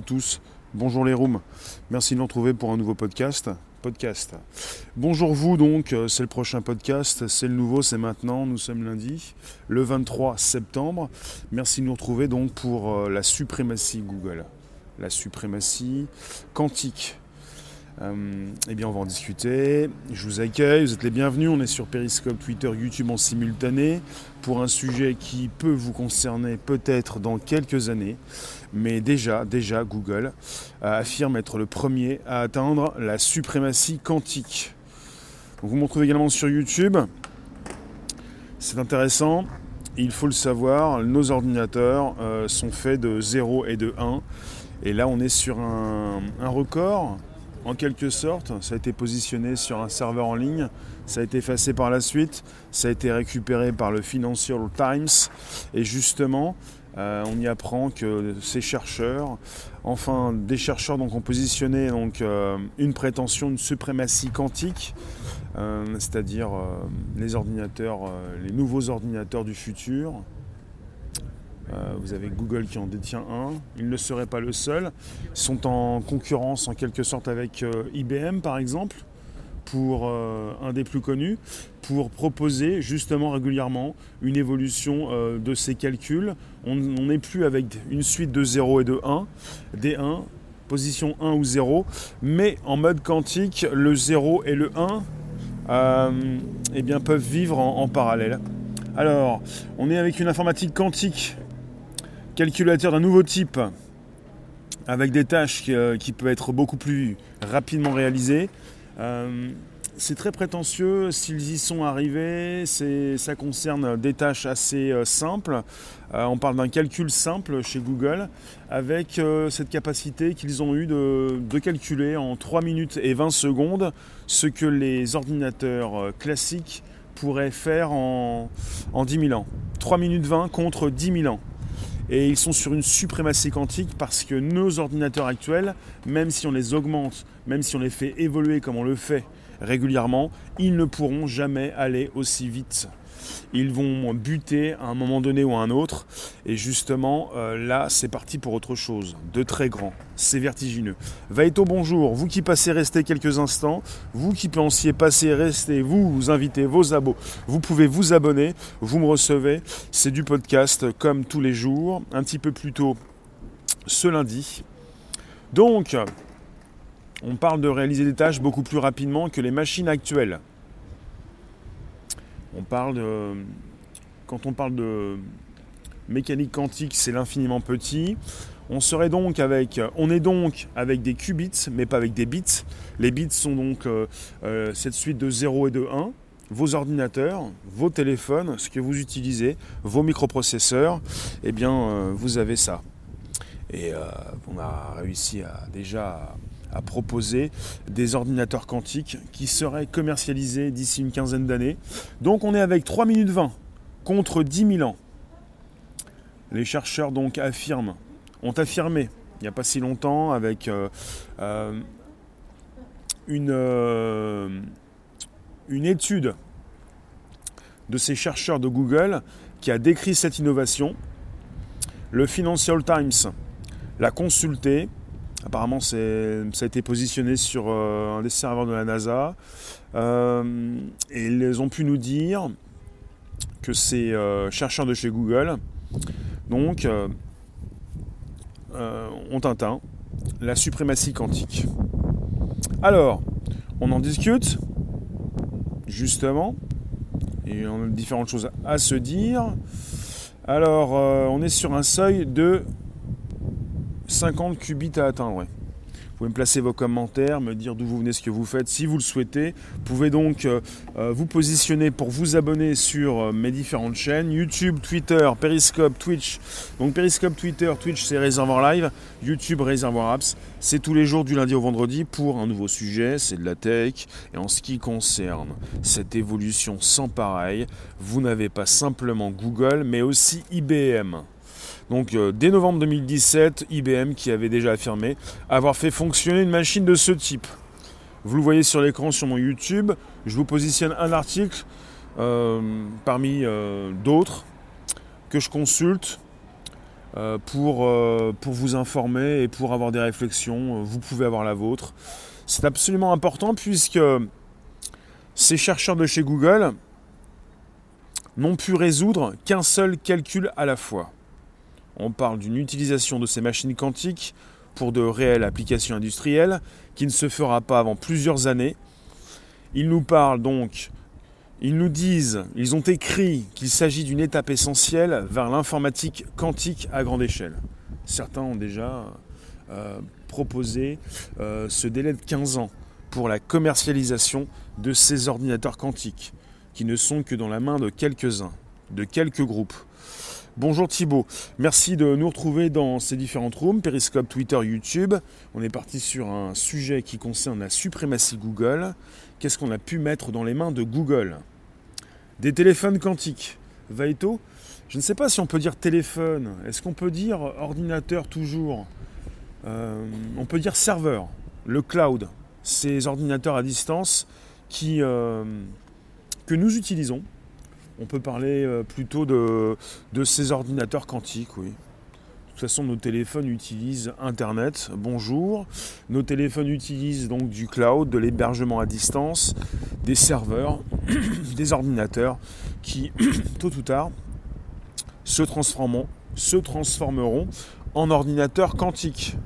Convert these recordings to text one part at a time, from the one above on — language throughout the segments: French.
tous. Bonjour les rooms. Merci de nous retrouver pour un nouveau podcast. Podcast. Bonjour vous donc, euh, c'est le prochain podcast, c'est le nouveau, c'est maintenant, nous sommes lundi, le 23 septembre. Merci de nous retrouver donc pour euh, la suprématie Google. La suprématie quantique. Euh, eh bien, on va en discuter. Je vous accueille, vous êtes les bienvenus. On est sur Periscope, Twitter, YouTube en simultané pour un sujet qui peut vous concerner peut-être dans quelques années. Mais déjà, déjà, Google affirme être le premier à atteindre la suprématie quantique. vous me retrouvez également sur YouTube. C'est intéressant. Il faut le savoir, nos ordinateurs euh, sont faits de 0 et de 1. Et là, on est sur un record en quelque sorte. Ça a été positionné sur un serveur en ligne, ça a été effacé par la suite, ça a été récupéré par le Financial Times. Et justement, euh, on y apprend que ces chercheurs, enfin des chercheurs donc, ont positionné donc, euh, une prétention de suprématie quantique, euh, c'est-à-dire les ordinateurs, les nouveaux ordinateurs du futur, vous avez Google qui en détient un. Il ne serait pas le seul. Ils sont en concurrence en quelque sorte avec IBM par exemple, pour euh, un des plus connus, pour proposer justement régulièrement une évolution de ces calculs. On n'est plus avec une suite de 0 et de 1, des 1, position 1 ou 0, mais en mode quantique, le 0 et le 1 eh bien, peuvent vivre en parallèle. Alors, on est avec une informatique quantique calculateur d'un nouveau type avec des tâches qui, euh, peuvent être beaucoup plus rapidement réalisées. Euh, c'est très prétentieux, s'ils y sont arrivés, ça concerne des tâches assez euh, simples. on parle d'un calcul simple chez Google avec cette capacité qu'ils ont eu de, calculer en 3 minutes et 20 secondes ce que les ordinateurs classiques pourraient faire en, en 10 000 ans. 3 minutes 20 contre 10 000 ans. Et ils sont sur une suprématie quantique parce que nos ordinateurs actuels, même si on les augmente, même si on les fait évoluer comme on le fait régulièrement, ils ne pourront jamais aller aussi vite ils vont buter à un moment donné ou à un autre. Et justement, euh, là, c'est parti pour autre chose, de très grand. C'est vertigineux. Vaito, bonjour. Vous qui passez rester quelques instants, vous qui pensiez passer rester, vous, vous invitez vos abos, vous pouvez vous abonner, vous me recevez. C'est du podcast comme tous les jours, un petit peu plus tôt ce lundi. Donc, on parle de réaliser des tâches beaucoup plus rapidement que les machines actuelles. On parle de, quand on parle de mécanique quantique, c'est l'infiniment petit. On serait donc avec, on est donc avec des qubits, mais pas avec des bits. Les bits sont donc euh, euh, cette suite de 0 et de 1. Vos ordinateurs, vos téléphones, ce que vous utilisez, vos microprocesseurs, eh bien, euh, vous avez ça. Et on a réussi à déjà à proposer des ordinateurs quantiques qui seraient commercialisés d'ici une quinzaine d'années. Donc on est avec 3 minutes 20 contre 10 000 ans. Les chercheurs donc affirment, ont affirmé il n'y a pas si longtemps avec euh, euh, une, euh, une étude de ces chercheurs de Google qui a décrit cette innovation. Le Financial Times l'a consulté Apparemment, ça a été positionné sur euh, un des serveurs de la NASA. Euh, et ils ont pu nous dire que ces euh, chercheurs de chez Google donc, ont atteint la suprématie quantique. Alors, on en discute, justement, et on a différentes choses à se dire. Alors, on est sur un seuil de 50 qubits à atteindre. Vous pouvez me placer vos commentaires, me dire d'où vous venez, ce que vous faites, si vous le souhaitez. Vous pouvez donc euh, euh, vous positionner pour vous abonner sur euh, mes différentes chaînes YouTube, Twitter, Periscope, Twitch. Donc Periscope, Twitter, Twitch, c'est Réservoir Live. YouTube, Réservoir Apps. C'est tous les jours du lundi au vendredi pour un nouveau sujet, c'est de la tech. Et en ce qui concerne cette évolution sans pareil, vous n'avez pas simplement Google, mais aussi IBM. Donc euh, dès novembre 2017, IBM qui avait déjà affirmé avoir fait fonctionner une machine de ce type. Vous le voyez sur l'écran sur mon YouTube, je vous positionne un article euh, parmi euh, d'autres que je consulte pour, pour vous informer et pour avoir des réflexions. Vous pouvez avoir la vôtre. C'est absolument important puisque ces chercheurs de chez Google n'ont pu résoudre qu'un seul calcul à la fois. On parle d'une utilisation de ces machines quantiques pour de réelles applications industrielles qui ne se fera pas avant plusieurs années. Ils nous parlent donc, ils nous disent, ils ont écrit qu'il s'agit d'une étape essentielle vers l'informatique quantique à grande échelle. Certains ont déjà euh, proposé euh, ce délai de 15 ans pour la commercialisation de ces ordinateurs quantiques, qui ne sont que dans la main de quelques-uns, de quelques groupes. Bonjour Thibaut, merci de nous retrouver dans ces différentes rooms, Periscope, Twitter, YouTube. On est parti sur un sujet qui concerne la suprématie Google. Qu'est-ce qu'on a pu mettre dans les mains de Google? Des téléphones quantiques. Vaito Je ne sais pas si on peut dire téléphone. Est-ce qu'on peut dire ordinateur toujours? Euh, On peut dire serveur, le cloud, ces ordinateurs à distance euh, que nous utilisons on peut parler euh, plutôt de, ces ordinateurs quantiques, oui. De toute façon, nos téléphones utilisent Internet, bonjour. Nos téléphones utilisent donc du cloud, de l'hébergement à distance, des serveurs, des ordinateurs qui, tôt ou tard, se transformeront, se transformeront en ordinateurs quantiques.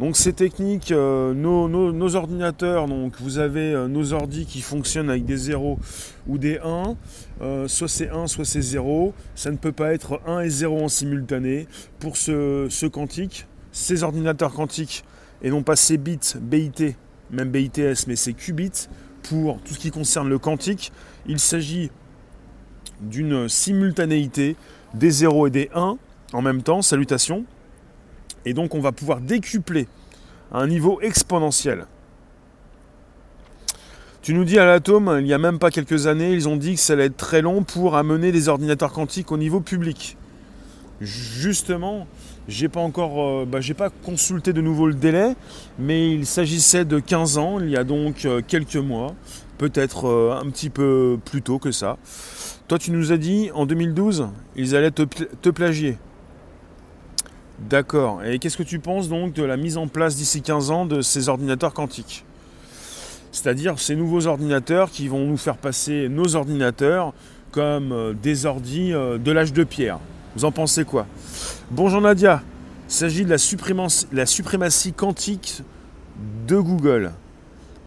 Donc ces techniques, euh, nos, ordinateurs, donc vous avez euh, nos ordis qui fonctionnent avec des 0 ou des 1, euh, soit c'est 1, soit c'est 0. Ça ne peut pas être 1 et 0 en simultané. Pour ce, ce quantique, ces ordinateurs quantiques, et non pas ces bits, BIT, même BITS, mais ces qubits, pour tout ce qui concerne le quantique, il s'agit d'une simultanéité des 0 et des 1 en même temps, salutations, et donc on va pouvoir décupler à un niveau exponentiel. Tu nous dis à l'atome, il n'y a même pas quelques années, ils ont dit que ça allait être très long pour amener des ordinateurs quantiques au niveau public. Justement, j'ai pas encore, euh, bah, j'ai pas consulté de nouveau le délai, mais il s'agissait de 15 ans, il y a donc euh, quelques mois, peut-être euh, un petit peu plus tôt que ça. Toi, tu nous as dit en 2012, ils allaient te plagier. D'accord. Et qu'est-ce que tu penses donc de la mise en place d'ici 15 ans de ces ordinateurs quantiques? C'est-à-dire ces nouveaux ordinateurs qui vont nous faire passer nos ordinateurs comme euh, des ordis euh, de l'âge de pierre. Vous en pensez quoi? Bonjour Nadia. Il s'agit de la suprématie, quantique de Google.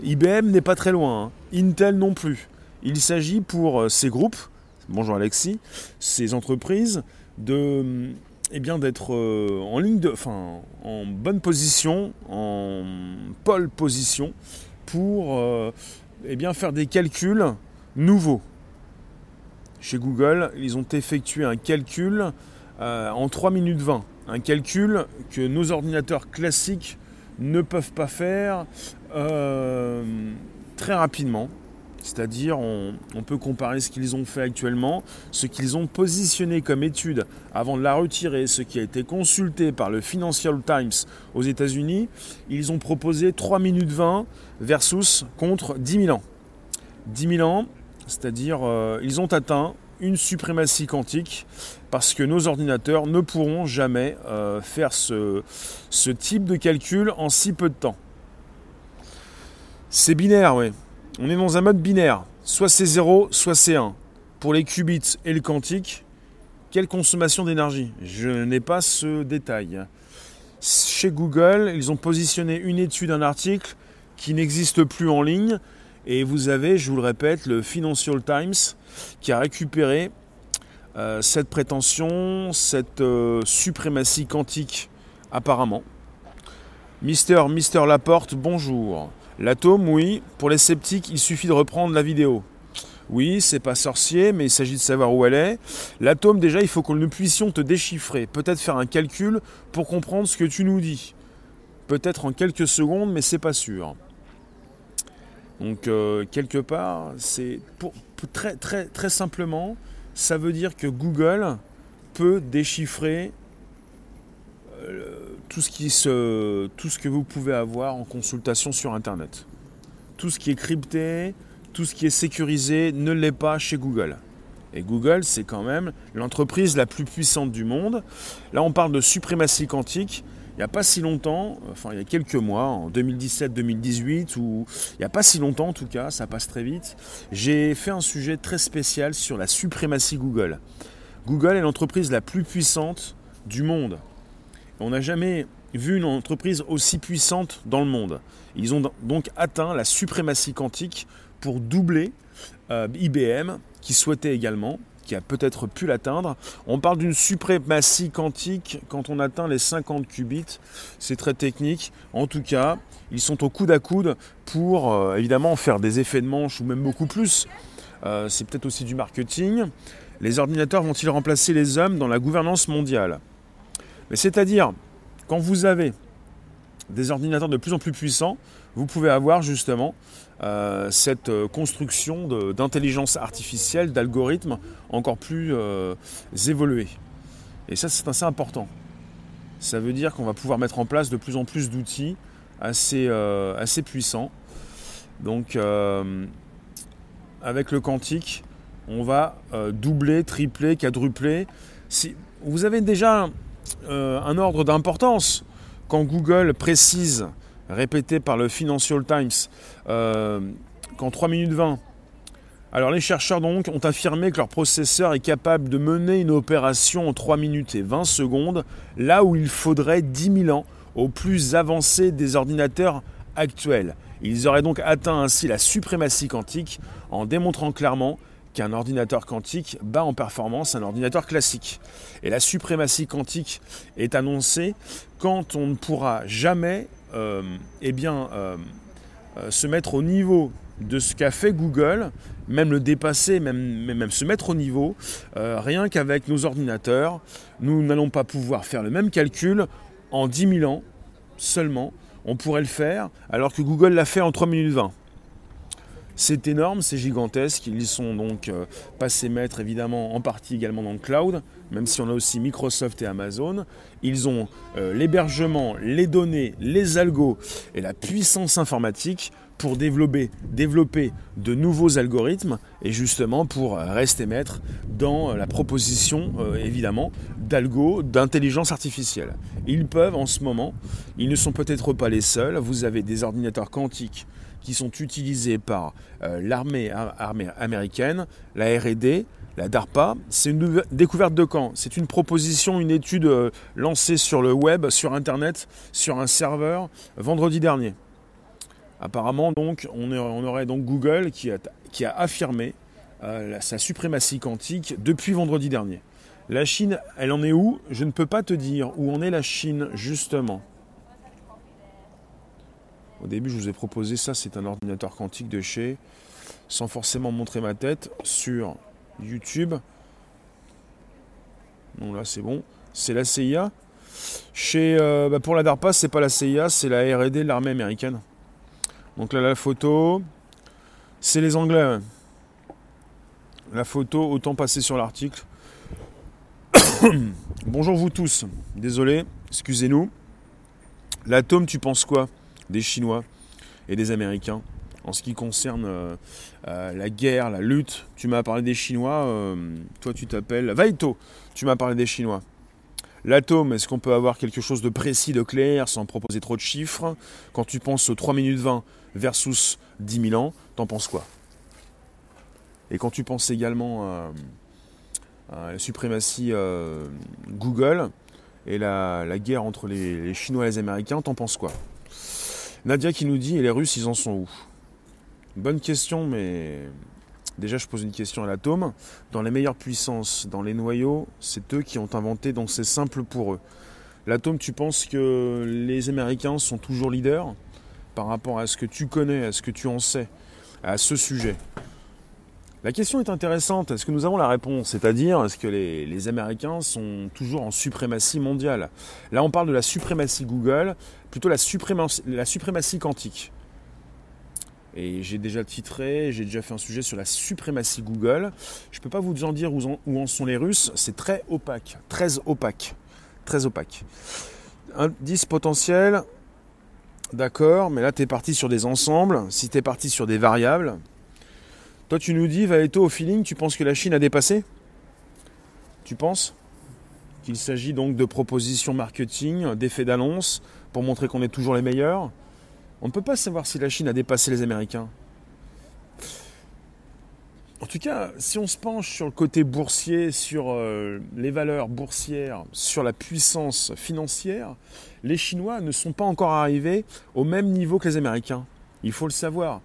IBM n'est pas très loin, hein. Intel non plus. Il s'agit pour euh, ces groupes, bonjour Alexis, ces entreprises, de eh bien d'être euh, en ligne de, enfin, en bonne position, en pole position, pour euh, eh bien faire des calculs nouveaux. Chez Google, ils ont effectué un calcul euh, en 3 minutes 20. Un calcul que nos ordinateurs classiques ne peuvent pas faire très rapidement. C'est-à-dire, on, peut comparer ce qu'ils ont fait actuellement, ce qu'ils ont positionné comme étude avant de la retirer, ce qui a été consulté par le Financial Times aux États-Unis. Ils ont proposé 3 minutes 20 versus contre 10 000 ans. 10 000 ans, c'est-à-dire, euh, ils ont atteint une suprématie quantique parce que nos ordinateurs ne pourront jamais euh, faire ce, ce type de calcul en si peu de temps. C'est binaire, oui. On est dans un mode binaire. Soit c'est 0, soit c'est 1. Pour les qubits et le quantique, quelle consommation d'énergie? Je n'ai pas ce détail. Chez Google, ils ont positionné une étude, un article qui n'existe plus en ligne. Et vous avez, je vous le répète, le Financial Times qui a récupéré euh, cette prétention, cette euh, suprématie quantique apparemment. Mister, Mister Laporte, bonjour. L'atome, oui. Pour les sceptiques, il suffit de reprendre la vidéo. Oui, c'est pas sorcier, mais il s'agit de savoir où elle est. L'atome, déjà, il faut que nous puissions te déchiffrer. Peut-être faire un calcul pour comprendre ce que tu nous dis. Peut-être en quelques secondes, mais c'est pas sûr. Donc, euh, quelque part, c'est très, très, très simplement, ça veut dire que Google peut déchiffrer tout ce, qui se, tout ce que vous pouvez avoir en consultation sur Internet. Tout ce qui est crypté, tout ce qui est sécurisé ne l'est pas chez Google. Et Google, c'est quand même l'entreprise la plus puissante du monde. Là, on parle de suprématie quantique. Il n'y a pas si longtemps, enfin il y a quelques mois, en 2017-2018, ou il n'y a pas si longtemps en tout cas, ça passe très vite, j'ai fait un sujet très spécial sur la suprématie Google. Google est l'entreprise la plus puissante du monde. On n'a jamais vu une entreprise aussi puissante dans le monde. Ils ont donc atteint la suprématie quantique pour doubler euh, IBM, qui souhaitait également, qui a peut-être pu l'atteindre. On parle d'une suprématie quantique quand on atteint les 50 qubits. C'est très technique. En tout cas, ils sont au coude à coude pour euh, évidemment faire des effets de manche ou même beaucoup plus. Euh, c'est peut-être aussi du marketing. Les ordinateurs vont-ils remplacer les hommes dans la gouvernance mondiale? Mais c'est-à-dire, quand vous avez des ordinateurs de plus en plus puissants, vous pouvez avoir justement euh, cette euh, construction d'intelligence artificielle, d'algorithmes encore plus euh, évolués. Et ça, c'est assez important. Ça veut dire qu'on va pouvoir mettre en place de plus en plus d'outils assez, assez puissants. Donc, avec le quantique, on va doubler, tripler, quadrupler. Si, vous avez déjà un ordre d'importance quand Google précise répété par le Financial Times euh, qu'en 3 minutes 20, alors les chercheurs donc ont affirmé que leur processeur est capable de mener une opération en 3 minutes et 20 secondes, là où il faudrait 10 000 ans au plus avancé des ordinateurs actuels. Ils auraient donc atteint ainsi la suprématie quantique en démontrant clairement qu'un ordinateur quantique bat en performance un ordinateur classique. Et la suprématie quantique est annoncée quand on ne pourra jamais euh, eh bien, euh, euh, se mettre au niveau de ce qu'a fait Google, même le dépasser, même, même se mettre au niveau, rien qu'avec nos ordinateurs, nous n'allons pas pouvoir faire le même calcul en 10 000 ans seulement. On pourrait le faire alors que Google l'a fait en 3 minutes 20. C'est énorme, c'est gigantesque. Ils sont donc euh, passés maîtres évidemment en partie également dans le cloud, même si on a aussi Microsoft et Amazon. Ils ont euh, l'hébergement, les données, les algos et la puissance informatique pour développer, développer de nouveaux algorithmes et justement pour rester maître dans la proposition euh, évidemment d'algo, d'intelligence artificielle. Ils peuvent en ce moment, ils ne sont peut-être pas les seuls, vous avez des ordinateurs quantiques qui sont utilisés par euh, l'armée américaine, la RD, la DARPA. C'est une découverte de quand C'est une proposition, une étude euh, lancée sur le web, sur Internet, sur un serveur vendredi dernier. Apparemment, donc, on, aurait donc Google qui a, qui a affirmé euh, sa suprématie quantique depuis vendredi dernier. La Chine, elle en est où? Je ne peux pas te dire où en est la Chine, justement? Au début, je vous ai proposé ça, c'est un ordinateur quantique de chez, sans forcément montrer ma tête, sur YouTube. Non, là, c'est bon. C'est la CIA. Chez, euh, bah, pour la DARPA, c'est pas la CIA, c'est la RD de l'armée américaine. Donc là, la photo, c'est les Anglais. La photo, autant passer sur l'article. Bonjour vous tous. Désolé, excusez-nous. L'atome, tu penses quoi? Des Chinois et des Américains. En ce qui concerne euh, euh, la guerre, la lutte, tu m'as parlé des Chinois, euh, toi tu t'appelles Vaito, tu m'as parlé des Chinois. L'atome, est-ce qu'on peut avoir quelque chose de précis, de clair, sans proposer trop de chiffres? Quand tu penses aux 3 minutes 20 versus 10 000 ans, t'en penses quoi? Et quand tu penses également à, la suprématie Google et la, guerre entre les, les Chinois et les Américains, t'en penses quoi? Nadia qui nous dit, et les Russes, ils en sont où? Bonne question, mais déjà je pose une question à l'atome. Dans les meilleures puissances, dans les noyaux, c'est eux qui ont inventé, donc c'est simple pour eux. L'atome, tu penses que les Américains sont toujours leaders par rapport à ce que tu connais, à ce que tu en sais, à ce sujet? La question est intéressante. Est-ce que nous avons la réponse? C'est-à-dire, est-ce que les, Américains sont toujours en suprématie mondiale? Là, on parle de la suprématie Google, plutôt la suprématie, quantique. Et j'ai déjà titré, j'ai déjà fait un sujet sur la suprématie Google. Je ne peux pas vous en dire où en, sont les Russes. C'est très opaque, très opaque, très opaque. Indice potentiel, d'accord, mais là tu es parti sur des ensembles. Si tu es parti sur des variables, Toi, tu nous dis, Vaeto, au feeling, tu penses que la Chine a dépassé? Tu penses? Qu'il s'agit donc de propositions marketing, d'effets d'annonce, pour montrer qu'on est toujours les meilleurs? On ne peut pas savoir si la Chine a dépassé les Américains. En tout cas, si on se penche sur le côté boursier, sur euh, les valeurs boursières, sur la puissance financière, les Chinois ne sont pas encore arrivés au même niveau que les Américains. Il faut le savoir.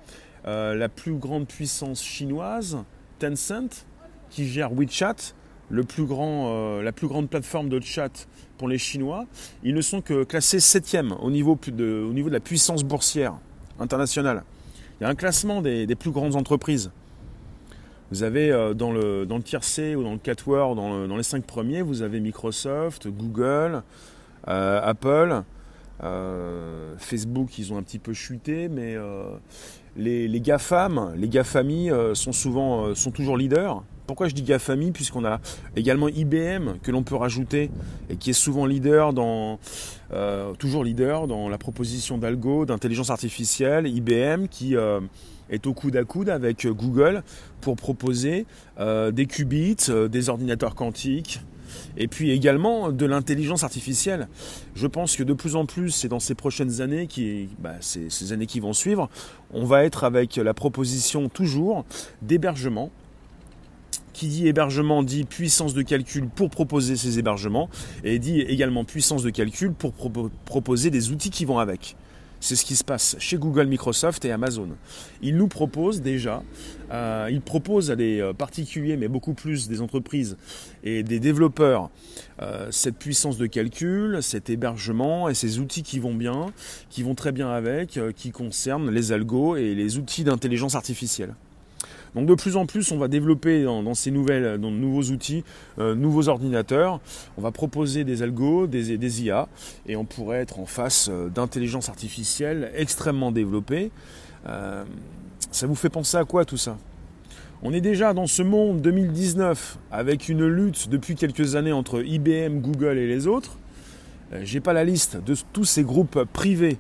Euh, la plus grande puissance chinoise, Tencent, qui gère WeChat, le plus grand, euh, la plus grande plateforme de chat pour les Chinois, ils ne sont que classés septième au niveau, de, au niveau de la puissance boursière internationale. Il y a un classement des plus grandes entreprises. Vous avez euh, dans le, dans le tier C ou dans le 4 Word, dans, les 5 premiers, vous avez Microsoft, Google, Apple, Facebook, ils ont un petit peu chuté, mais les, GAFAM, les GAFAMI sont, souvent, sont toujours leaders. Pourquoi je dis GAFAMI? Puisqu'on a également IBM que l'on peut rajouter et qui est souvent leader dans, toujours leader dans la proposition d'algo, d'intelligence artificielle. IBM qui est au coude à coude avec Google pour proposer euh, des qubits, euh, des ordinateurs quantiques, et puis également de l'intelligence artificielle. Je pense que de plus en plus, et dans ces prochaines années, qui, bah, ces, ces, années qui vont suivre, on va être avec la proposition toujours d'hébergement. Qui dit hébergement dit puissance de calcul pour proposer ces hébergements et dit également puissance de calcul pour proposer des outils qui vont avec. C'est ce qui se passe chez Google, Microsoft et Amazon. Ils nous proposent déjà, euh, ils proposent à des euh, particuliers, mais beaucoup plus des entreprises et des développeurs, euh, cette puissance de calcul, cet hébergement et ces outils qui vont bien, qui vont très bien avec, qui concernent les algos et les outils d'intelligence artificielle. Donc de plus en plus, on va développer dans, ces nouvelles, dans de nouveaux outils, euh, nouveaux ordinateurs. On va proposer des algos, des, IA, et on pourrait être en face euh, d'intelligence artificielle extrêmement développée. Euh, ça vous fait penser à quoi tout ça? On est déjà dans ce monde 2019 avec une lutte depuis quelques années entre IBM, Google et les autres. J'ai pas la liste de tous ces groupes privés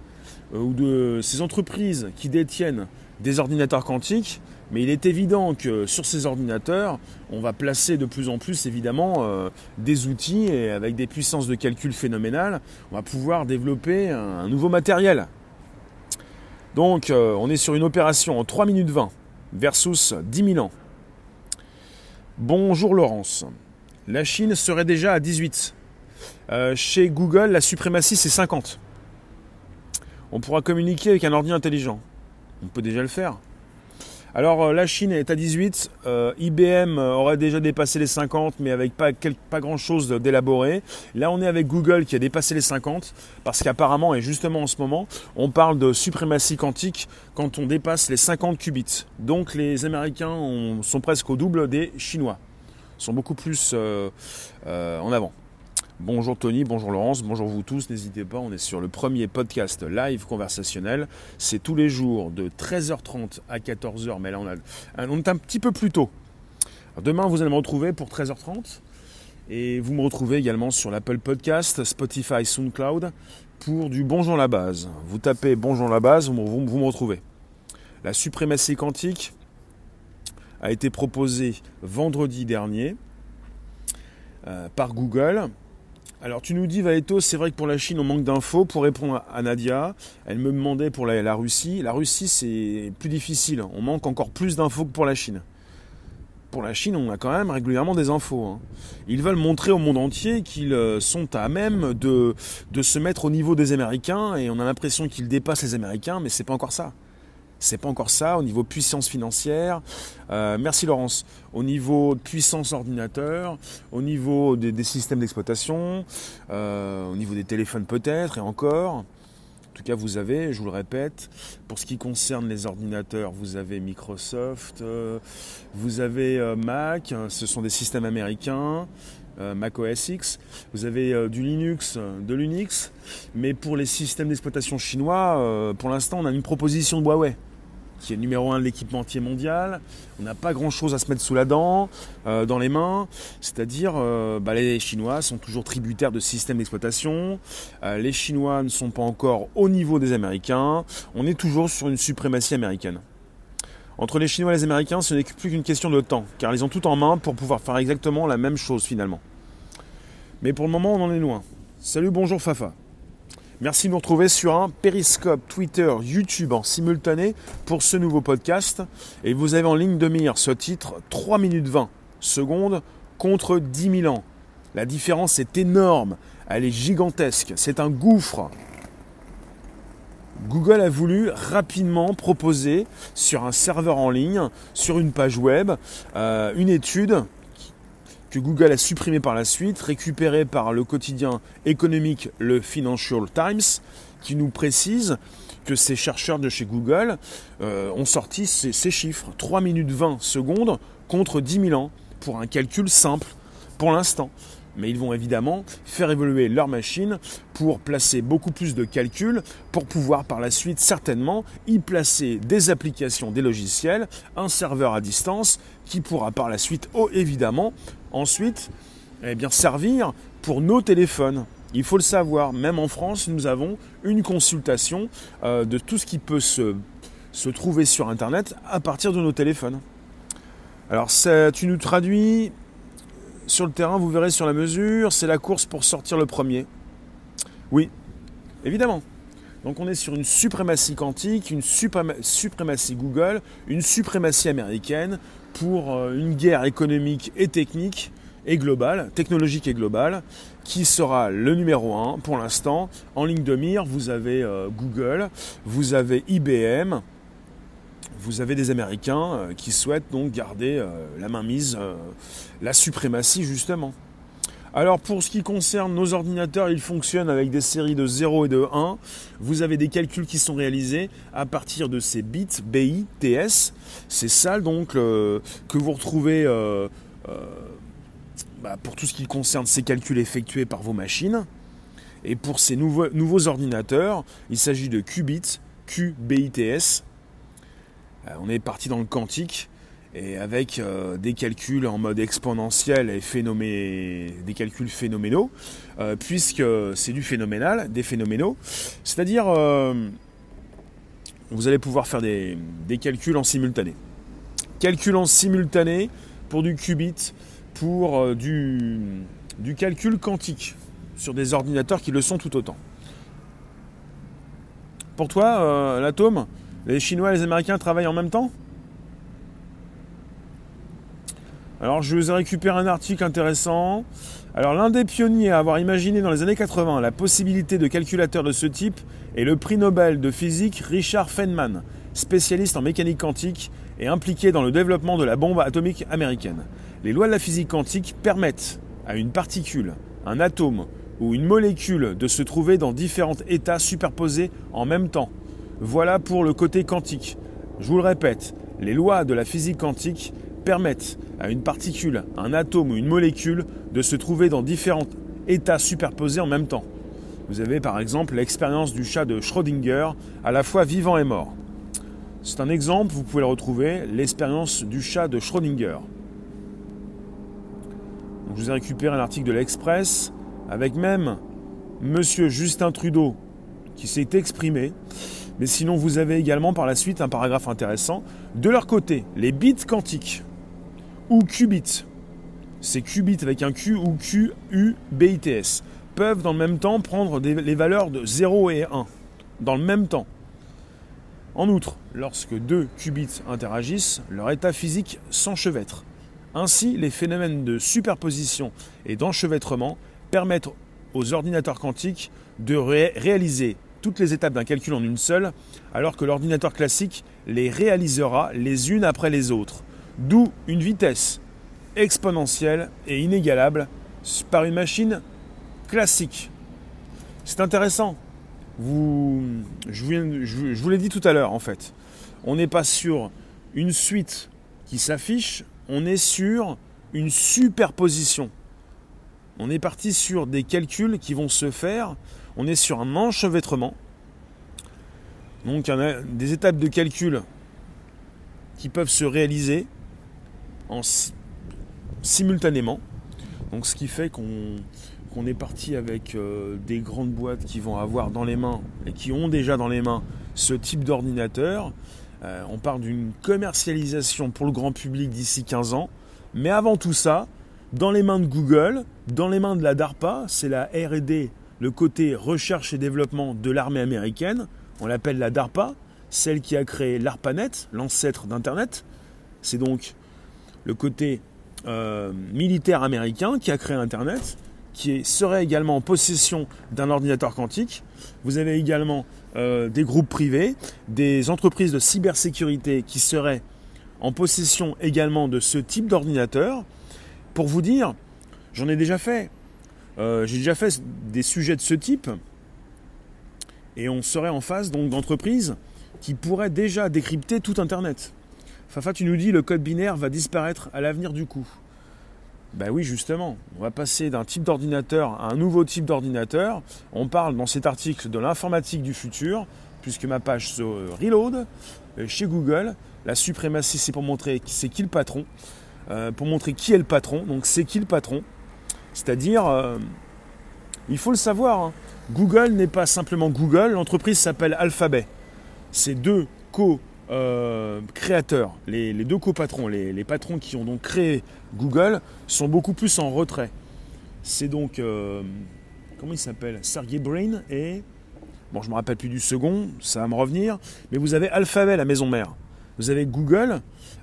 ou de ces entreprises qui détiennent des ordinateurs quantiques. Mais il est évident que sur ces ordinateurs, on va placer de plus en plus évidemment euh, des outils et avec des puissances de calcul phénoménales, on va pouvoir développer un, nouveau matériel. Donc euh, on est sur une opération en 3 minutes 20 versus 10 000 ans. Bonjour Laurence. La Chine serait déjà à 18. Euh, chez Google, la suprématie c'est 50. On pourra communiquer avec un ordi intelligent. On peut déjà le faire. Alors euh, la Chine est à 18, euh, IBM euh, aurait déjà dépassé les 50 mais avec pas, pas grand chose d'élaboré. Là on est avec Google qui a dépassé les 50 parce qu'apparemment et justement en ce moment on parle de suprématie quantique quand on dépasse les 50 qubits. Donc les Américains sont presque au double des Chinois, sont beaucoup plus en avant. Bonjour Tony, bonjour Laurence, bonjour vous tous. N'hésitez pas, on est sur le premier podcast live conversationnel. C'est tous les jours de 13h30 à 14h, mais là on, a, on est un petit peu plus tôt. demain, vous allez me retrouver pour 13h30. Et vous me retrouvez également sur l'Apple Podcast, Spotify, SoundCloud pour du Bonjour la base. Vous tapez Bonjour la base, vous, vous me retrouvez. La suprématie quantique a été proposée vendredi dernier euh, par Google alors tu nous dis Vaeto, c'est vrai que pour la Chine on manque d'infos. Pour répondre à Nadia, elle me demandait pour la, Russie. La Russie c'est plus difficile, on manque encore plus d'infos que pour la Chine. Pour la Chine on a quand même régulièrement des infos. Hein. Ils veulent montrer au monde entier qu'ils euh, sont à même de, de se mettre au niveau des Américains et on a l'impression qu'ils dépassent les Américains mais c'est pas encore ça. C'est pas encore ça au niveau puissance financière. Euh, merci Laurence. Au niveau puissance ordinateur, au niveau des, systèmes d'exploitation, euh, au niveau des téléphones peut-être et encore. En tout cas, vous avez, je vous le répète, pour ce qui concerne les ordinateurs, vous avez Microsoft, euh, vous avez Mac, ce sont des systèmes américains. Mac OS X, vous avez du Linux, de l'Unix, mais pour les systèmes d'exploitation chinois, pour l'instant, on a une proposition de Huawei qui est numéro un de l'équipementier mondial. On n'a pas grand-chose à se mettre sous la dent, euh, dans les mains. C'est-à-dire, euh, bah, les Chinois sont toujours tributaires de systèmes d'exploitation. Euh, les Chinois ne sont pas encore au niveau des Américains. On est toujours sur une suprématie américaine. Entre les Chinois et les Américains, ce n'est plus qu'une question de temps, car ils ont tout en main pour pouvoir faire exactement la même chose finalement. Mais pour le moment, on en est loin. Salut, bonjour Fafa. Merci de nous retrouver sur un Periscope, Twitter, YouTube en simultané pour ce nouveau podcast. Et vous avez en ligne de mire ce titre 3 minutes 20 secondes contre 10 000 ans. La différence est énorme, elle est gigantesque, c'est un gouffre. Google a voulu rapidement proposer sur un serveur en ligne, sur une page web, euh, une étude que Google a supprimée par la suite, récupérée par le quotidien économique, le Financial Times, qui nous précise que ces chercheurs de chez Google euh, ont sorti ces, ces, chiffres. 3 minutes 20 secondes contre 10 000 ans pour un calcul simple pour l'instant mais ils vont évidemment faire évoluer leur machine pour placer beaucoup plus de calculs, pour pouvoir par la suite certainement y placer des applications, des logiciels, un serveur à distance qui pourra par la suite, oh, évidemment, ensuite eh bien, servir pour nos téléphones. Il faut le savoir, même en France, nous avons une consultation euh, de tout ce qui peut se, se trouver sur Internet à partir de nos téléphones. Alors tu nous traduis sur le terrain, vous verrez sur la mesure, c'est la course pour sortir le premier. Oui, évidemment. Donc on est sur une suprématie quantique, une suprématie Google, une suprématie américaine pour euh, une guerre économique et technique et globale, technologique et globale, qui sera le numéro un pour l'instant. En ligne de mire, vous avez euh, Google, vous avez IBM, vous avez des Américains euh, qui souhaitent donc garder la mainmise, la suprématie justement. Alors pour ce qui concerne nos ordinateurs, ils fonctionnent avec des séries de 0 et de 1. Vous avez des calculs qui sont réalisés à partir de ces bits BI, TS. C'est ça donc que vous retrouvez bah, pour tout ce qui concerne ces calculs effectués par vos machines. Et pour ces nouveaux, nouveaux ordinateurs, il s'agit de qubits, QBITS, euh, on est parti dans le quantique et avec euh, des calculs en mode exponentiel et des calculs phénoménaux, euh, puisque c'est du phénoménal, des phénoménaux. C'est-à-dire, vous allez pouvoir faire des, calculs en simultané. Calcul en simultané pour du qubit, pour du, du calcul quantique sur des ordinateurs qui le sont tout autant. Pour toi, l'atome, les Chinois et les Américains travaillent en même temps? Alors je vous ai récupéré un article intéressant. Alors l'un des pionniers à avoir imaginé dans les années 80 la possibilité de calculateurs de ce type est le prix Nobel de physique Richard Feynman, spécialiste en mécanique quantique et impliqué dans le développement de la bombe atomique américaine. Les lois de la physique quantique permettent à une particule, un atome ou une molécule de se trouver dans différents états superposés en même temps voilà pour le côté quantique. Je vous le répète, les lois de la physique quantique permettent à une particule, un atome ou une molécule de se trouver dans différents états superposés en même temps. Vous avez par exemple l'expérience du chat de Schrödinger, à la fois vivant et mort. C'est un exemple, vous pouvez le retrouver, l'expérience du chat de Schrödinger. je vous ai récupéré un article de l'Express avec même Monsieur Justin Trudeau qui s'est exprimé mais sinon, vous avez également par la suite un paragraphe intéressant. De leur côté, les bits quantiques ou qubits, c'est qubits avec un Q ou Q, peuvent dans le même temps prendre les valeurs de 0 et 1. Dans le même temps. En outre, lorsque deux qubits interagissent, leur état physique s'enchevêtre. Ainsi, les phénomènes de superposition et d'enchevêtrement permettent aux ordinateurs quantiques de réaliser toutes les étapes d'un calcul en une seule, alors que l'ordinateur classique les réalisera les unes après les autres. D'où une vitesse exponentielle et inégalable par une machine classique. C'est intéressant. Vous, je vous, je vous l'ai dit tout à l'heure en fait. On n'est pas sur une suite qui s'affiche, on est sur une superposition. On est parti sur des calculs qui vont se faire on est sur un enchevêtrement. Donc il y a des étapes de calcul qui peuvent se réaliser en simultanément. Donc ce qui fait qu'on est parti avec euh, des grandes boîtes qui vont avoir dans les mains et qui ont déjà dans les mains ce type d'ordinateur Euh, on parle d'une commercialisation pour le grand public d'ici 15 ans. Mais avant tout ça, dans les mains de Google, dans les mains de la DARPA, c'est la RD, le côté recherche et développement de l'armée américaine, on l'appelle la DARPA, celle qui a créé l'ARPANET, l'ancêtre d'Internet. C'est donc le côté euh, militaire américain qui a créé Internet, qui serait également en possession d'un ordinateur quantique. Vous avez également euh, des groupes privés, des entreprises de cybersécurité qui seraient en possession également de ce type d'ordinateur. Pour vous dire, j'en ai déjà fait. Euh, j'ai déjà fait des sujets de ce type. Et on serait en face donc d'entreprises qui pourraient déjà décrypter tout Internet. Fafa, tu nous dis le code binaire va disparaître à l'avenir du coup. Ben oui, justement, on va passer d'un type d'ordinateur à un nouveau type d'ordinateur. On parle dans cet article de l'informatique du futur, puisque ma page se reload euh, chez Google. La suprématie, c'est pour montrer c'est qui le patron, euh, pour montrer qui est le patron. Donc c'est qui le patron C'est-à-dire, euh, il faut le savoir, hein. Google n'est pas simplement Google, l'entreprise s'appelle Alphabet. C'est deux co euh, créateurs, les, deux copatrons, les, patrons qui ont donc créé Google, sont beaucoup plus en retrait. C'est donc, euh, comment il s'appelle? Sergey Brin et, bon je me rappelle plus du second, ça va me revenir, mais vous avez Alphabet, la maison mère. Vous avez Google,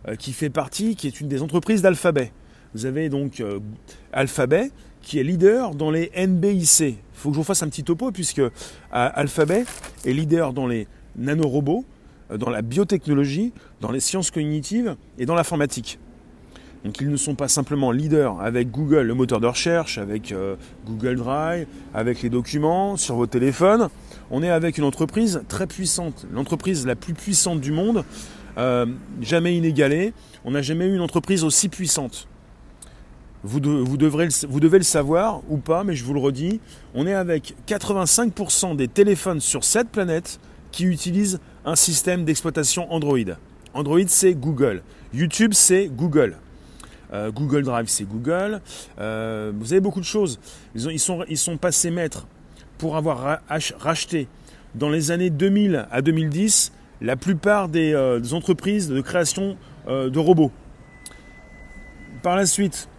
euh, qui fait partie, qui est une des entreprises d'Alphabet. Vous avez donc Alphabet, qui est leader dans les NBIC. Il faut que je vous fasse un petit topo, puisque Alphabet est leader dans les nanorobots, dans la biotechnologie, dans les sciences cognitives et dans l'informatique. Donc ils ne sont pas simplement leaders avec Google, le moteur de recherche, avec euh, Google Drive, avec les documents sur vos téléphones. On est avec une entreprise très puissante, l'entreprise la plus puissante du monde, euh, jamais inégalée. On n'a jamais eu une entreprise aussi puissante. Vous, vous, devrez vous devez le savoir ou pas, mais je vous le redis, on est avec 85% des téléphones sur cette planète qui utilisent un système d'exploitation Android. Android, c'est Google. YouTube, c'est Google. Euh, Google Drive, c'est Google. Euh, vous avez beaucoup de choses. Ils, sont, passés maîtres pour avoir racheté dans les années 2000 à 2010 la plupart des, euh, entreprises de création de robots. Par la suite,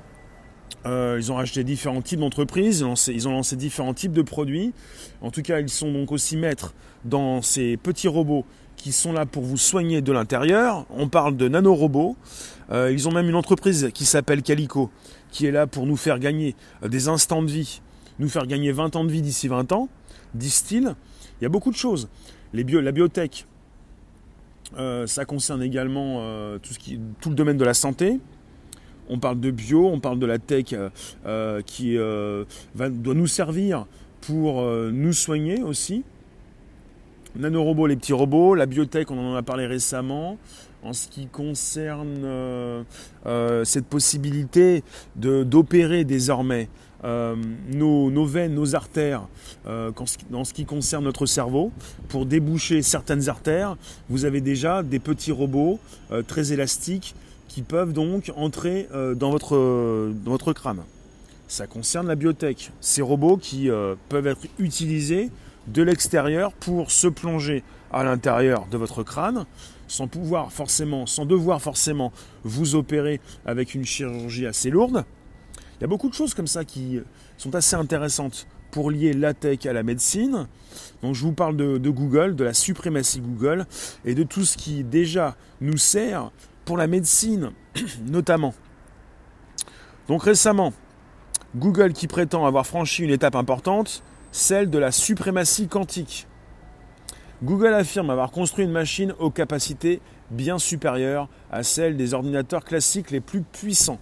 ils ont racheté différents types d'entreprises, ils ont lancé différents types de produits. En tout cas, ils sont donc aussi maîtres dans ces petits robots qui sont là pour vous soigner de l'intérieur. On parle de nanorobots. Euh, ils ont même une entreprise qui s'appelle Calico, qui est là pour nous faire gagner euh, des instants de vie, nous faire gagner 20 ans de vie d'ici 20 ans, disent-ils. Il y a beaucoup de choses. La biotech, euh, ça concerne également tout le domaine de la santé. On parle de bio, on parle de la tech qui va, doit nous servir pour nous soigner aussi. Nanorobots, les petits robots, la biotech, on en a parlé récemment. En ce qui concerne euh, euh, cette possibilité d'opérer désormais euh, nos, veines, nos artères, dans ce qui concerne notre cerveau, pour déboucher certaines artères, vous avez déjà des petits robots très élastiques qui peuvent donc entrer dans, votre, dans votre crâne. Ça concerne la biotech. Ces robots qui peuvent être utilisés de l'extérieur pour se plonger à l'intérieur de votre crâne, sans pouvoir forcément, sans devoir forcément vous opérer avec une chirurgie assez lourde. Il y a beaucoup de choses comme ça qui sont assez intéressantes pour lier la tech à la médecine. Donc je vous parle de, de, Google, de la suprématie Google et de tout ce qui déjà nous sert pour la médecine notamment. Donc récemment, Google qui prétend avoir franchi une étape importante, celle de la suprématie quantique. Google affirme avoir construit une machine aux capacités bien supérieures à celles des ordinateurs classiques les plus puissants.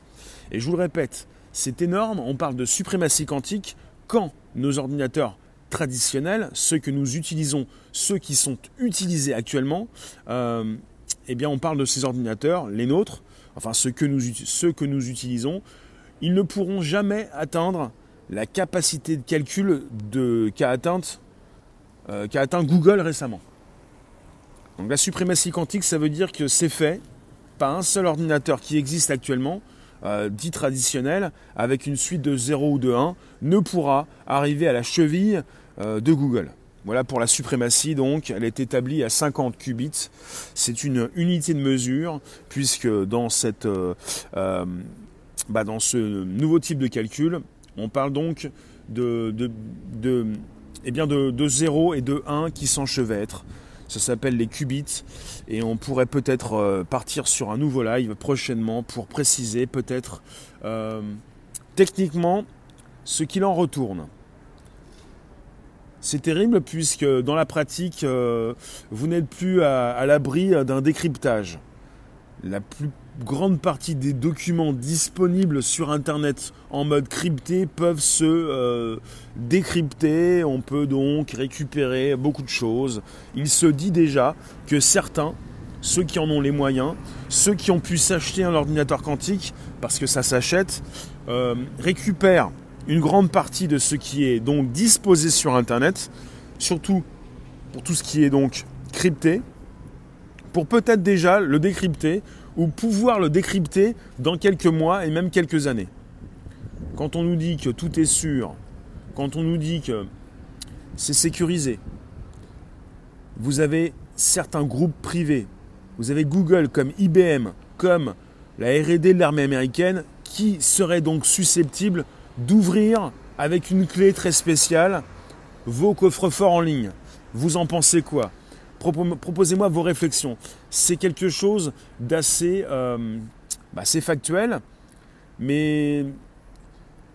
Et je vous le répète, c'est énorme, on parle de suprématie quantique quand nos ordinateurs traditionnels, ceux que nous utilisons, ceux qui sont utilisés actuellement, euh, eh bien on parle de ces ordinateurs, les nôtres, enfin ceux que nous, utilisons, ils ne pourront jamais atteindre la capacité de calcul qu'a atteinte, euh, atteint Google récemment. Donc la suprématie quantique, ça veut dire que c'est fait, pas un seul ordinateur qui existe actuellement, euh, dit traditionnel, avec une suite de 0 ou de 1, ne pourra arriver à la cheville euh, de Google. Voilà pour la suprématie, donc, elle est établie à 50 qubits. C'est une unité de mesure, puisque dans, cette, euh, euh, bah, dans ce nouveau type de calcul, on parle donc de, de, de, eh 0 et de 1 qui s'enchevêtrent. Ça s'appelle les qubits et on pourrait peut-être euh, partir sur un nouveau live prochainement pour préciser peut-être techniquement ce qu'il en retourne. C'est terrible puisque dans la pratique, euh, vous n'êtes plus à, l'abri d'un décryptage. La plus grande partie des documents disponibles sur Internet en mode crypté peuvent se euh, décrypter. On peut donc récupérer beaucoup de choses. Il se dit déjà que certains, ceux qui en ont les moyens, ceux qui ont pu s'acheter un ordinateur quantique, parce que ça s'achète, euh, récupèrent une grande partie de ce qui est donc disposé sur Internet, surtout pour tout ce qui est donc crypté, pour peut-être déjà le décrypter ou pouvoir le décrypter dans quelques mois et même quelques années. Quand on nous dit que tout est sûr, quand on nous dit que c'est sécurisé, vous avez certains groupes privés, vous avez Google comme IBM, comme la RD de l'armée américaine, qui seraient donc susceptibles d'ouvrir avec une clé très spéciale vos coffres-forts en ligne. Vous en pensez quoi? Proposez-moi vos réflexions. C'est quelque chose d'assez euh, bah, factuel, mais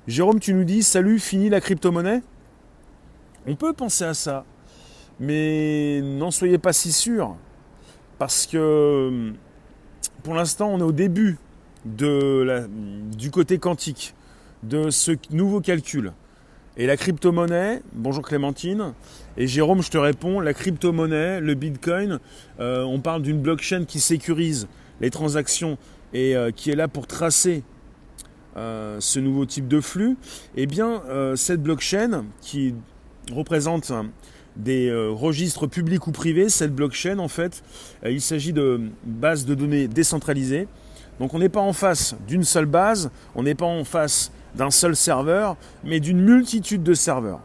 Jérôme, tu nous dis salut, fini la crypto-monnaie? On peut penser à ça, mais n'en soyez pas si sûr, parce que pour l'instant, on est au début du côté quantique de ce nouveau calcul. Et la crypto-monnaie, bonjour Clémentine, et Jérôme, je te réponds, la crypto-monnaie, le Bitcoin, euh, on parle d'une blockchain qui sécurise les transactions et euh, qui est là pour tracer euh, ce nouveau type de flux. Eh bien, cette blockchain qui représente des registres publics ou privés, cette blockchain, en fait, il s'agit de bases de données décentralisées. Donc on n'est pas en face d'une seule base, on n'est pas en face d'un seul serveur, mais d'une multitude de serveurs.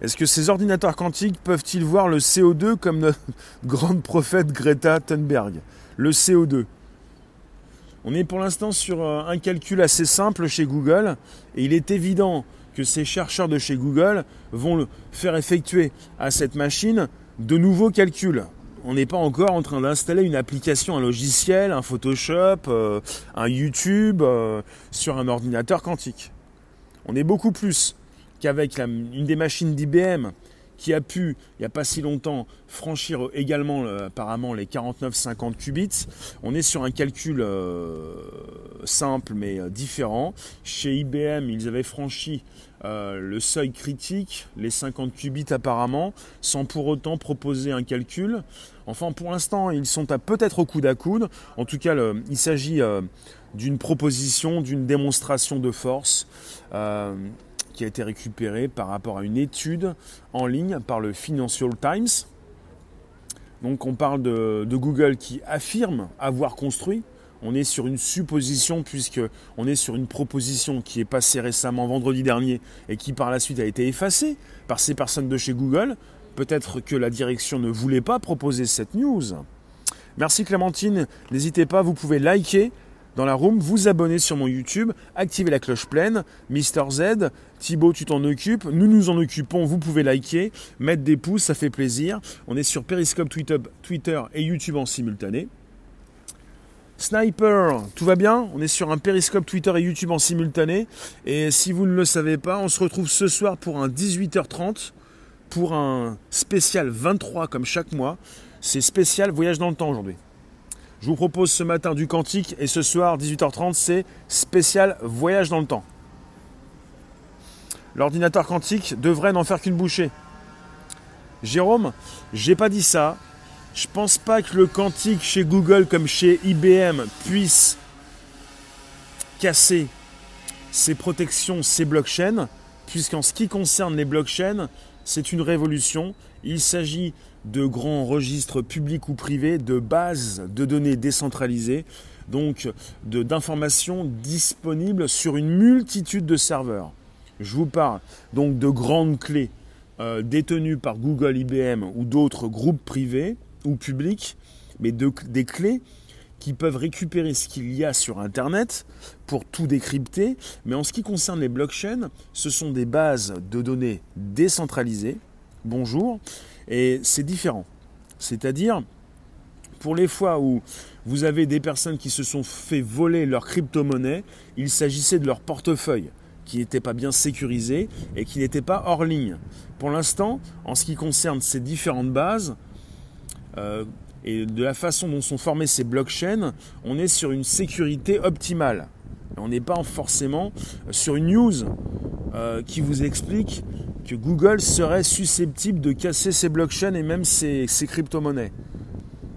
Est-ce que ces ordinateurs quantiques peuvent-ils voir le CO2 comme notre grande prophète Greta Thunberg? Le CO2. On est pour l'instant sur euh, un calcul assez simple chez Google et il est évident que ces chercheurs de chez Google vont faire effectuer à cette machine de nouveaux calculs on n'est pas encore en train d'installer une application, un logiciel, un Photoshop, euh, un YouTube euh, sur un ordinateur quantique. On est beaucoup plus qu'avec une des machines d'IBM qui a pu, il n'y a pas si longtemps, franchir également euh, apparemment les 49-50 qubits. On est sur un calcul simple mais différent. Chez IBM, ils avaient franchi le seuil critique, les 50 qubits apparemment, sans pour autant proposer un calcul. Enfin, pour l'instant, ils sont peut-être au coude à coude. En tout cas, il s'agit euh, d'une proposition, d'une démonstration de force euh, qui a été récupérée par rapport à une étude en ligne par le Financial Times. Donc, on parle de, Google qui affirme avoir construit. On est sur une supposition puisque on est sur une proposition qui est passée récemment vendredi dernier et qui par la suite a été effacée par ces personnes de chez Google. Peut-être que la direction ne voulait pas proposer cette news. Merci Clémentine. N'hésitez pas, vous pouvez liker dans la room, vous abonner sur mon YouTube, activer la cloche pleine. Mister Z, Thibaut, tu t'en occupes. Nous nous en occupons. Vous pouvez liker, mettre des pouces, ça fait plaisir. On est sur Periscope, Twitter, Twitter et YouTube en simultané. Sniper, tout va bien? On est sur un Periscope, Twitter et YouTube en simultané. Et si vous ne le savez pas, on se retrouve ce soir pour un 18h30 pour un spécial 23 comme chaque mois. C'est spécial voyage dans le temps aujourd'hui. Je vous propose ce matin du quantique et ce soir 18h30 c'est spécial voyage dans le temps. L'ordinateur quantique devrait n'en faire qu'une bouchée. Jérôme, j'ai pas dit ça. Je pense pas que le quantique chez Google comme chez IBM puisse casser ses protections, ses blockchains, puisqu'en ce qui concerne les blockchains, c'est une révolution. Il s'agit de grands registres publics ou privés, de bases de données décentralisées, donc d'informations disponibles sur une multitude de serveurs. je vous parle donc de grandes clés euh, détenues par Google, IBM ou d'autres groupes privés ou publics, mais des clés qui peuvent récupérer ce qu'il y a sur Internet pour tout décrypter. Mais en ce qui concerne les blockchains, ce sont des bases de données décentralisées. Bonjour. Et c'est différent. C'est-à-dire, pour les fois où vous avez des personnes qui se sont fait voler leur crypto-monnaie, il s'agissait de leur portefeuille qui n'était pas bien sécurisé et qui n'était pas hors ligne. Pour l'instant, en ce qui concerne ces différentes bases, euh, et de la façon dont sont formées ces blockchains, on est sur une sécurité optimale. On n'est pas forcément sur une news euh, qui vous explique que Google serait susceptible de casser ses blockchains et même ses crypto-monnaies.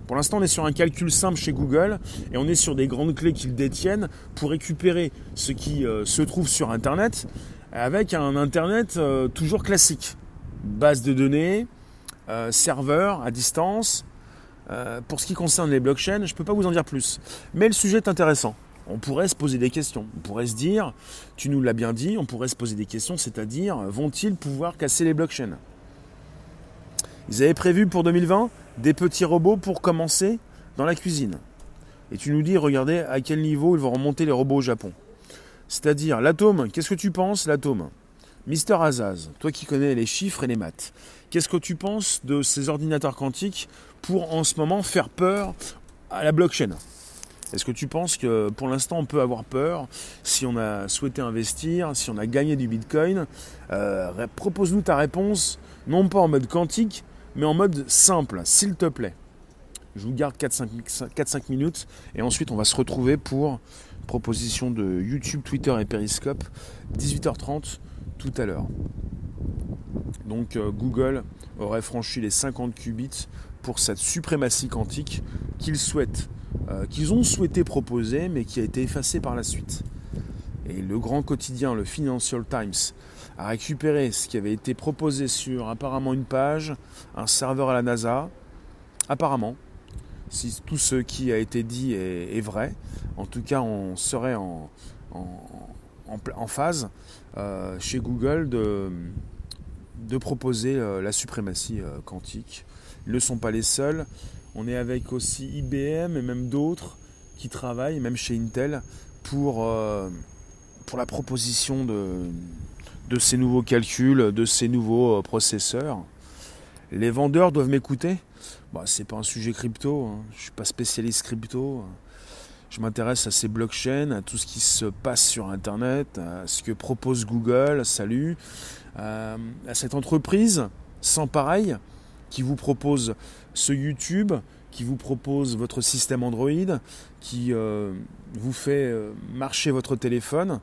Pour l'instant, on est sur un calcul simple chez Google et on est sur des grandes clés qu'ils détiennent pour récupérer ce qui euh, se trouve sur Internet avec un Internet euh, toujours classique. Base de données, euh, serveur à distance. Pour ce qui concerne les blockchains, je ne peux pas vous en dire plus. Mais le sujet est intéressant. On pourrait se poser des questions. On pourrait se dire, tu nous l'as bien dit, on pourrait se poser des questions, c'est-à-dire, vont-ils pouvoir casser les blockchains? Ils avaient prévu pour 2020 des petits robots pour commencer dans la cuisine. Et tu nous dis, regardez à quel niveau ils vont remonter les robots au Japon. C'est-à-dire, l'atome, qu'est-ce que tu penses, l'atome? Mister Azaz, toi qui connais les chiffres et les maths, qu'est-ce que tu penses de ces ordinateurs quantiques pour en ce moment faire peur à la blockchain Est-ce que tu penses que pour l'instant on peut avoir peur si on a souhaité investir, si on a gagné du bitcoin? Euh, Propose-nous ta réponse, non pas en mode quantique, mais en mode simple, s'il te plaît. Je vous garde 4-5 minutes et ensuite on va se retrouver pour proposition de YouTube, Twitter et Periscope, 18h30 tout à l'heure. Donc euh, Google aurait franchi les 50 qubits pour cette suprématie quantique qu'ils souhaitent, euh, qu'ils ont souhaité proposer mais qui a été effacée par la suite. Et le grand quotidien, le Financial Times, a récupéré ce qui avait été proposé sur apparemment une page, un serveur à la NASA. Apparemment, si tout ce qui a été dit est, vrai, en tout cas on serait en, phase euh, chez Google de, proposer euh, la suprématie quantique. Ils ne sont pas les seuls. On est avec aussi IBM et même d'autres qui travaillent, même chez Intel, pour, pour la proposition de, ces nouveaux calculs, de ces nouveaux euh, processeurs. Les vendeurs doivent m'écouter. Bah, c'est pas un sujet crypto, hein. je suis pas spécialiste crypto. Je m'intéresse à ces blockchains, à tout ce qui se passe sur Internet, à ce que propose Google, salut, à, cette entreprise sans pareil qui vous propose ce YouTube, qui vous propose votre système Android, qui euh, vous fait euh, marcher votre téléphone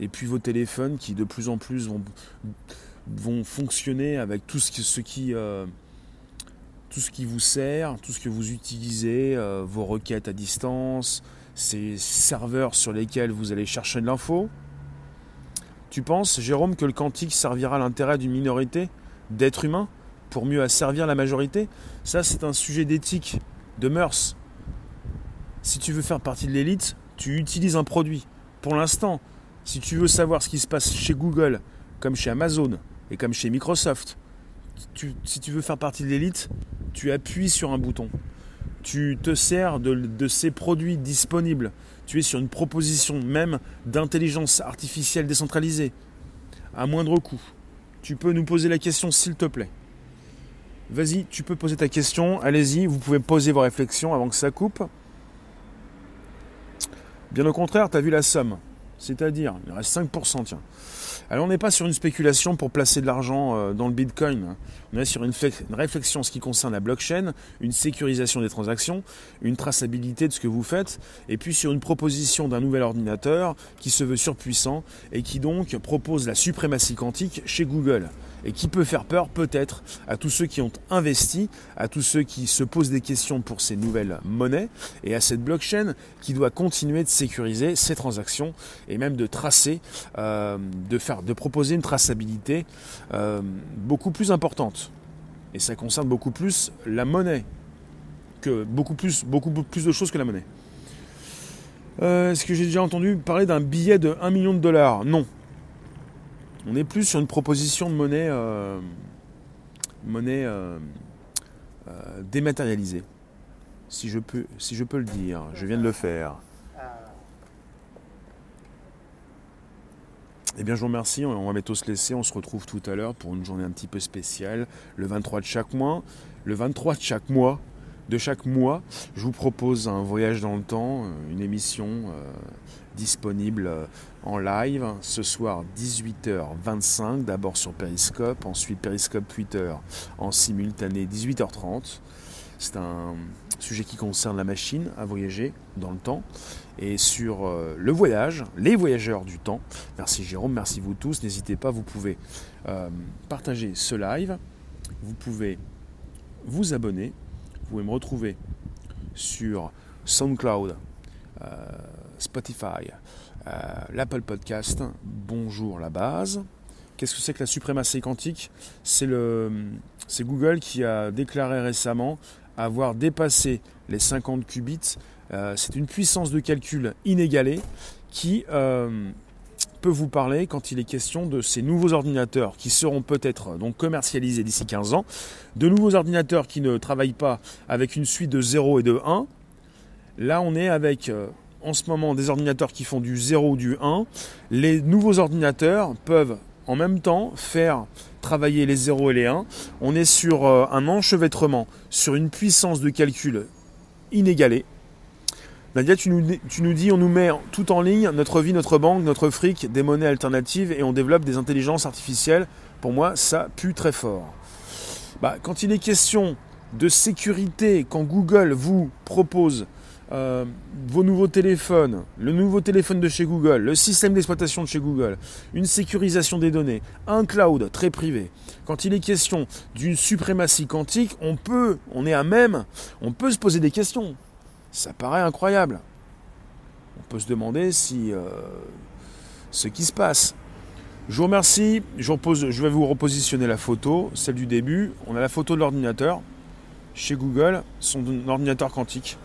et puis vos téléphones qui de plus en plus vont, vont fonctionner avec tout ce, qui, euh, tout ce qui vous sert, tout ce que vous utilisez, vos requêtes à distance, ces serveurs sur lesquels vous allez chercher de l'info. Tu penses, Jérôme, que le quantique servira à l'intérêt d'une minorité d'êtres humains? Pour mieux asservir la majorité Ça, c'est un sujet d'éthique, de mœurs. Si tu veux faire partie de l'élite, tu utilises un produit. Pour l'instant, si tu veux savoir ce qui se passe chez Google, comme chez Amazon et comme chez Microsoft, si tu veux faire partie de l'élite, tu appuies sur un bouton. Tu te sers de, ces produits disponibles. Tu es sur une proposition même d'intelligence artificielle décentralisée, à moindre coût. Tu peux nous poser la question s'il te plaît. Vas-y, tu peux poser ta question, allez-y, vous pouvez poser vos réflexions avant que ça coupe. Bien au contraire, tu as vu la somme. C'est-à-dire, il reste 5%, tiens. Alors on n'est pas sur une spéculation pour placer de l'argent euh, dans le Bitcoin. On est sur une, réflexion en ce qui concerne la blockchain, une sécurisation des transactions, une traçabilité de ce que vous faites, et puis sur une proposition d'un nouvel ordinateur qui se veut surpuissant et qui donc propose la suprématie quantique chez Google et qui peut faire peur peut-être à tous ceux qui ont investi, à tous ceux qui se posent des questions pour ces nouvelles monnaies et à cette blockchain qui doit continuer de sécuriser ces transactions et même de tracer, euh, de, faire, de proposer une traçabilité euh, beaucoup plus importante. Et ça concerne beaucoup plus la monnaie que beaucoup plus, beaucoup plus de choses que la monnaie. Euh, est-ce que j'ai déjà entendu parler d'un billet de 1 million de dollars? Non, on est plus sur une proposition de monnaie, euh, dématérialisée. Si je peux le dire, je viens de le faire. Eh bien, je vous remercie. On va bientôt se laisser. On se retrouve tout à l'heure pour une journée un petit peu spéciale, le 23 de chaque mois. Le 23 de chaque mois, de chaque mois, je vous propose un voyage dans le temps, une émission disponible en live ce soir 18h25, d'abord sur Periscope, ensuite Periscope Twitter en simultané 18h30. C'est un sujet qui concerne la machine à voyager dans le temps et sur euh, le voyage, les voyageurs du temps. Merci Jérôme, merci vous tous. N'hésitez pas, vous pouvez euh, partager ce live, vous pouvez vous abonner, vous pouvez me retrouver sur SoundCloud, euh, Spotify, l'Apple Podcast, bonjour la base. Qu'est-ce que c'est que la suprématie quantique? C'est Google qui a déclaré récemment avoir dépassé les 50 qubits. Euh, c'est une puissance de calcul inégalée qui euh, peut vous parler quand il est question de ces nouveaux ordinateurs qui seront peut-être donc commercialisés d'ici 15 ans, de nouveaux ordinateurs qui ne travaillent pas avec une suite de 0 et de 1. Là, on est avec en ce moment des ordinateurs qui font du 0 ou du 1. Les nouveaux ordinateurs peuvent en même temps faire travailler les 0 et les 1. On est sur euh, un enchevêtrement, sur une puissance de calcul inégalée. Nadia, tu nous, dis, on nous met tout en ligne, notre vie, notre banque, notre fric, des monnaies alternatives et on développe des intelligences artificielles. Pour moi, ça pue très fort. Bah, quand il est question de sécurité, quand Google vous propose euh, vos nouveaux téléphones, le nouveau téléphone de chez Google, le système d'exploitation de chez Google, une sécurisation des données, un cloud très privé. Quand il est question d'une suprématie quantique, on peut, on est à même, on peut se poser des questions. Ça paraît incroyable. On peut se demander si euh, ce qui se passe. Je vous remercie. Je, je vais vous repositionner la photo, celle du début. On a la photo de l'ordinateur chez Google, son ordinateur quantique.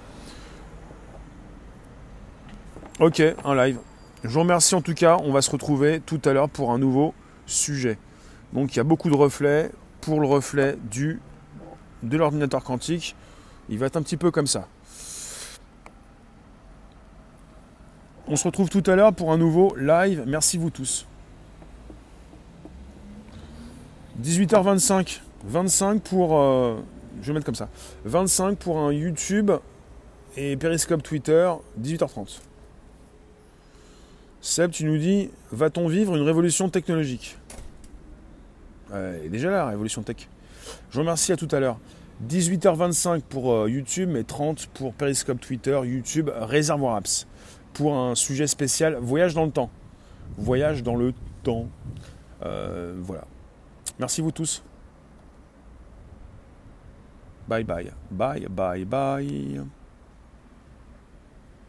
Ok, un live. Je vous remercie en tout cas. On va se retrouver tout à l'heure pour un nouveau sujet. Donc il y a beaucoup de reflets. Pour le reflet du, de l'ordinateur quantique, il va être un petit peu comme ça. On se retrouve tout à l'heure pour un nouveau live. Merci vous tous. 18h25. 25 pour... Euh, je vais mettre comme ça. 25 pour un YouTube et Periscope Twitter. 18h30. Seb, tu nous dis, va-t-on vivre une révolution technologique? Elle est déjà là, la révolution tech. Je vous remercie à tout à l'heure. 18h25 pour euh, YouTube et 30 pour Periscope Twitter, YouTube, Réservoir Apps. Pour un sujet spécial, voyage dans le temps. Voyage dans le temps. Euh, voilà. Merci vous tous. Bye bye. Bye bye bye.